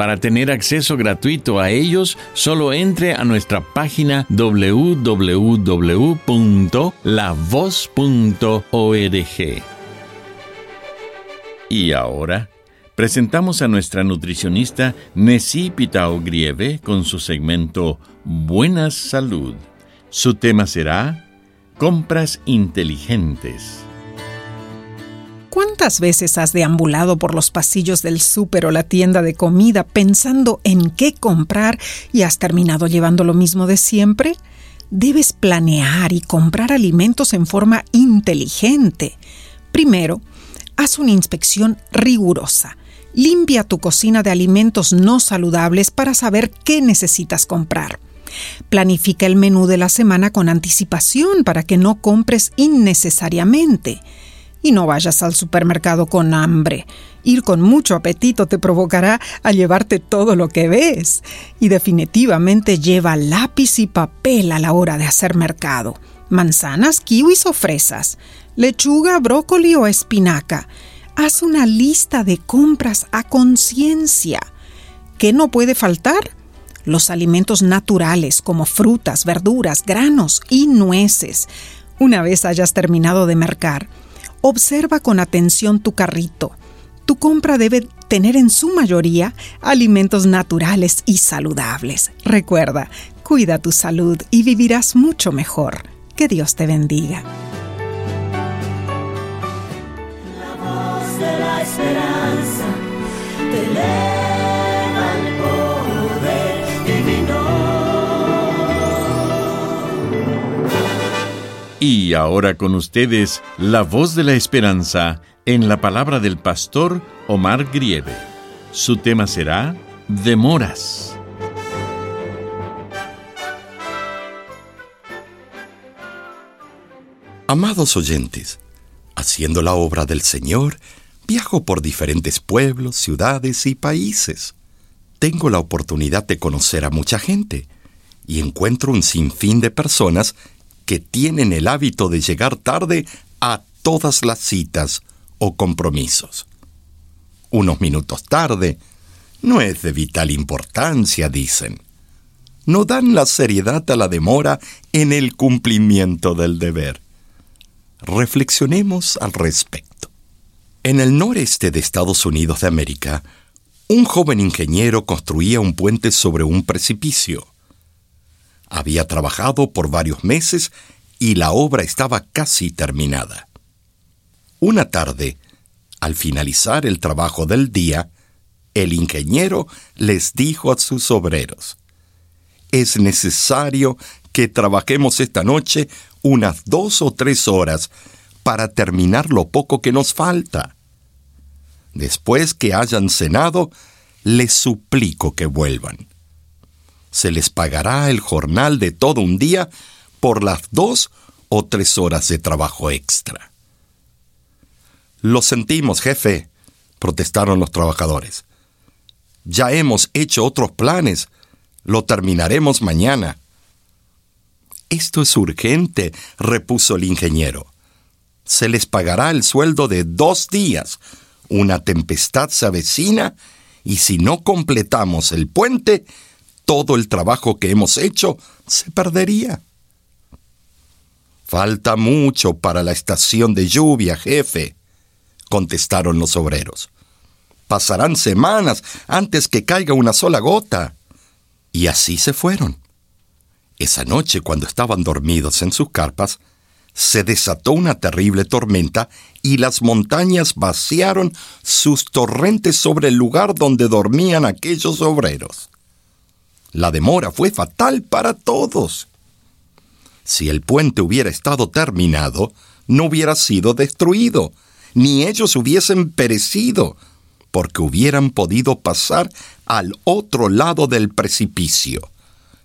Para tener acceso gratuito a ellos, solo entre a nuestra página www.lavoz.org. Y ahora, presentamos a nuestra nutricionista Nessie Pitao Grieve con su segmento Buena Salud. Su tema será Compras Inteligentes. ¿Cuántas veces has deambulado por los pasillos del súper o la tienda de comida pensando en qué comprar y has terminado llevando lo mismo de siempre? Debes planear y comprar alimentos en forma inteligente. Primero, haz una inspección rigurosa. Limpia tu cocina de alimentos no saludables para saber qué necesitas comprar. Planifica el menú de la semana con anticipación para que no compres innecesariamente. Y no vayas al supermercado con hambre. Ir con mucho apetito te provocará a llevarte todo lo que ves. Y definitivamente lleva lápiz y papel a la hora de hacer mercado. Manzanas, kiwis o fresas. Lechuga, brócoli o espinaca. Haz una lista de compras a conciencia. ¿Qué no puede faltar? Los alimentos naturales como frutas, verduras, granos y nueces. Una vez hayas terminado de mercar, Observa con atención tu carrito. Tu compra debe tener en su mayoría alimentos naturales y saludables. Recuerda, cuida tu salud y vivirás mucho mejor. Que Dios te bendiga. La voz de la esperanza Y ahora con ustedes, la voz de la esperanza en la palabra del pastor Omar Grieve. Su tema será Demoras. Amados oyentes, haciendo la obra del Señor, viajo por diferentes pueblos, ciudades y países. Tengo la oportunidad de conocer a mucha gente y encuentro un sinfín de personas que tienen el hábito de llegar tarde a todas las citas o compromisos. Unos minutos tarde no es de vital importancia, dicen. No dan la seriedad a la demora en el cumplimiento del deber. Reflexionemos al respecto. En el noreste de Estados Unidos de América, un joven ingeniero construía un puente sobre un precipicio. Había trabajado por varios meses y la obra estaba casi terminada. Una tarde, al finalizar el trabajo del día, el ingeniero les dijo a sus obreros, es necesario que trabajemos esta noche unas dos o tres horas para terminar lo poco que nos falta. Después que hayan cenado, les suplico que vuelvan se les pagará el jornal de todo un día por las dos o tres horas de trabajo extra. Lo sentimos, jefe, protestaron los trabajadores. Ya hemos hecho otros planes. Lo terminaremos mañana. Esto es urgente, repuso el ingeniero. Se les pagará el sueldo de dos días. Una tempestad se avecina y si no completamos el puente, todo el trabajo que hemos hecho se perdería. Falta mucho para la estación de lluvia, jefe, contestaron los obreros. Pasarán semanas antes que caiga una sola gota. Y así se fueron. Esa noche, cuando estaban dormidos en sus carpas, se desató una terrible tormenta y las montañas vaciaron sus torrentes sobre el lugar donde dormían aquellos obreros. La demora fue fatal para todos. Si el puente hubiera estado terminado, no hubiera sido destruido, ni ellos hubiesen perecido, porque hubieran podido pasar al otro lado del precipicio,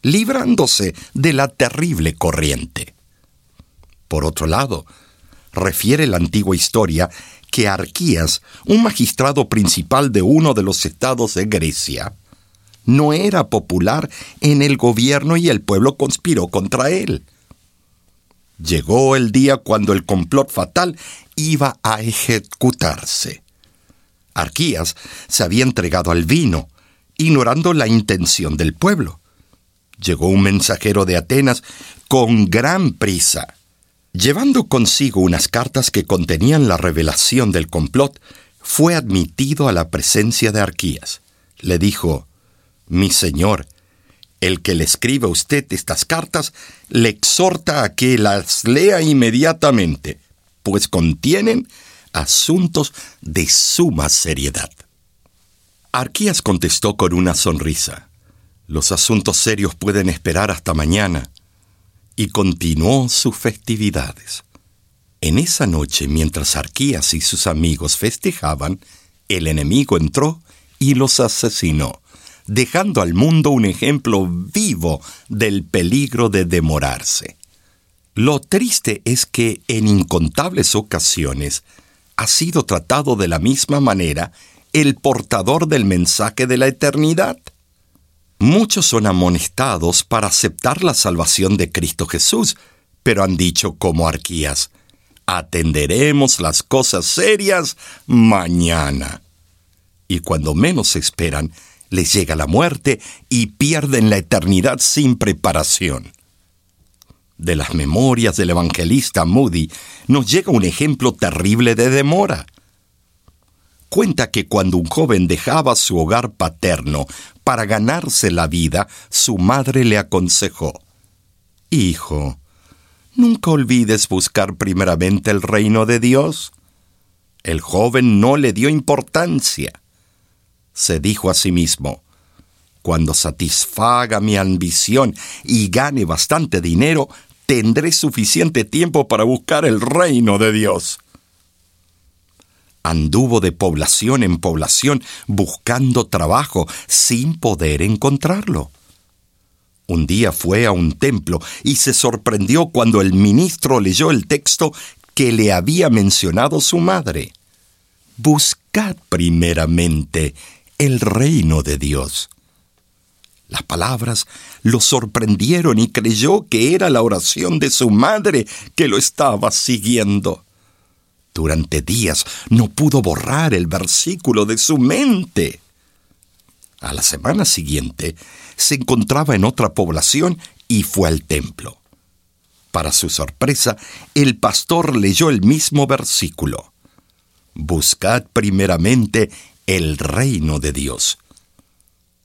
librándose de la terrible corriente. Por otro lado, refiere la antigua historia que Arquías, un magistrado principal de uno de los estados de Grecia, no era popular en el gobierno y el pueblo conspiró contra él. Llegó el día cuando el complot fatal iba a ejecutarse. Arquías se había entregado al vino, ignorando la intención del pueblo. Llegó un mensajero de Atenas con gran prisa Llevando consigo unas cartas que contenían la revelación del complot, fue admitido a la presencia de Arquías. Le dijo, Mi señor, el que le escriba a usted estas cartas le exhorta a que las lea inmediatamente, pues contienen asuntos de suma seriedad. Arquías contestó con una sonrisa. Los asuntos serios pueden esperar hasta mañana y continuó sus festividades. En esa noche, mientras Arquías y sus amigos festejaban, el enemigo entró y los asesinó, dejando al mundo un ejemplo vivo del peligro de demorarse. Lo triste es que en incontables ocasiones ha sido tratado de la misma manera el portador del mensaje de la eternidad. Muchos son amonestados para aceptar la salvación de Cristo Jesús, pero han dicho como Arquías, atenderemos las cosas serias mañana. Y cuando menos esperan, les llega la muerte y pierden la eternidad sin preparación. De las memorias del evangelista Moody nos llega un ejemplo terrible de demora cuenta que cuando un joven dejaba su hogar paterno para ganarse la vida, su madre le aconsejó, Hijo, nunca olvides buscar primeramente el reino de Dios. El joven no le dio importancia. Se dijo a sí mismo, cuando satisfaga mi ambición y gane bastante dinero, tendré suficiente tiempo para buscar el reino de Dios anduvo de población en población buscando trabajo sin poder encontrarlo. Un día fue a un templo y se sorprendió cuando el ministro leyó el texto que le había mencionado su madre. Buscad primeramente el reino de Dios. Las palabras lo sorprendieron y creyó que era la oración de su madre que lo estaba siguiendo. Durante días no pudo borrar el versículo de su mente. A la semana siguiente se encontraba en otra población y fue al templo. Para su sorpresa, el pastor leyó el mismo versículo. Buscad primeramente el reino de Dios.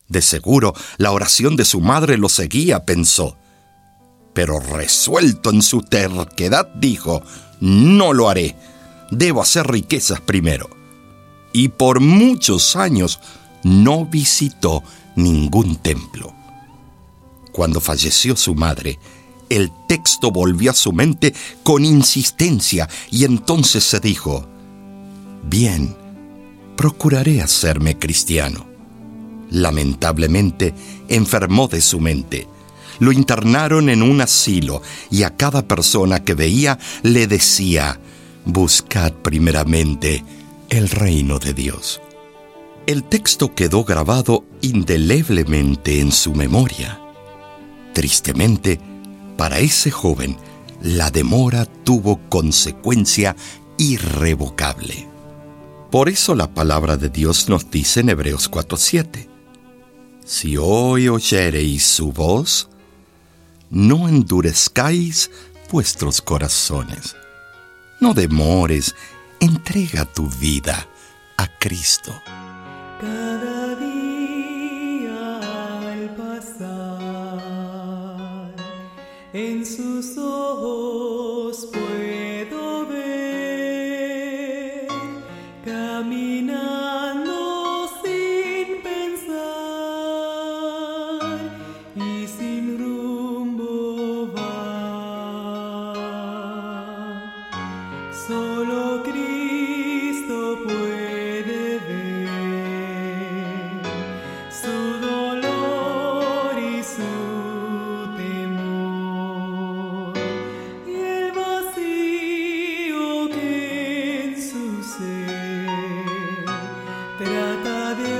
De seguro, la oración de su madre lo seguía, pensó. Pero resuelto en su terquedad, dijo, no lo haré debo hacer riquezas primero. Y por muchos años no visitó ningún templo. Cuando falleció su madre, el texto volvió a su mente con insistencia y entonces se dijo, bien, procuraré hacerme cristiano. Lamentablemente enfermó de su mente. Lo internaron en un asilo y a cada persona que veía le decía, buscad primeramente el reino de Dios. El texto quedó grabado indeleblemente en su memoria. Tristemente, para ese joven, la demora tuvo consecuencia irrevocable. Por eso la palabra de Dios nos dice en Hebreos 4:7, Si hoy oyereis su voz, no endurezcáis vuestros corazones. No demores, entrega tu vida a Cristo. Cada día al pasar en sus ojos. love.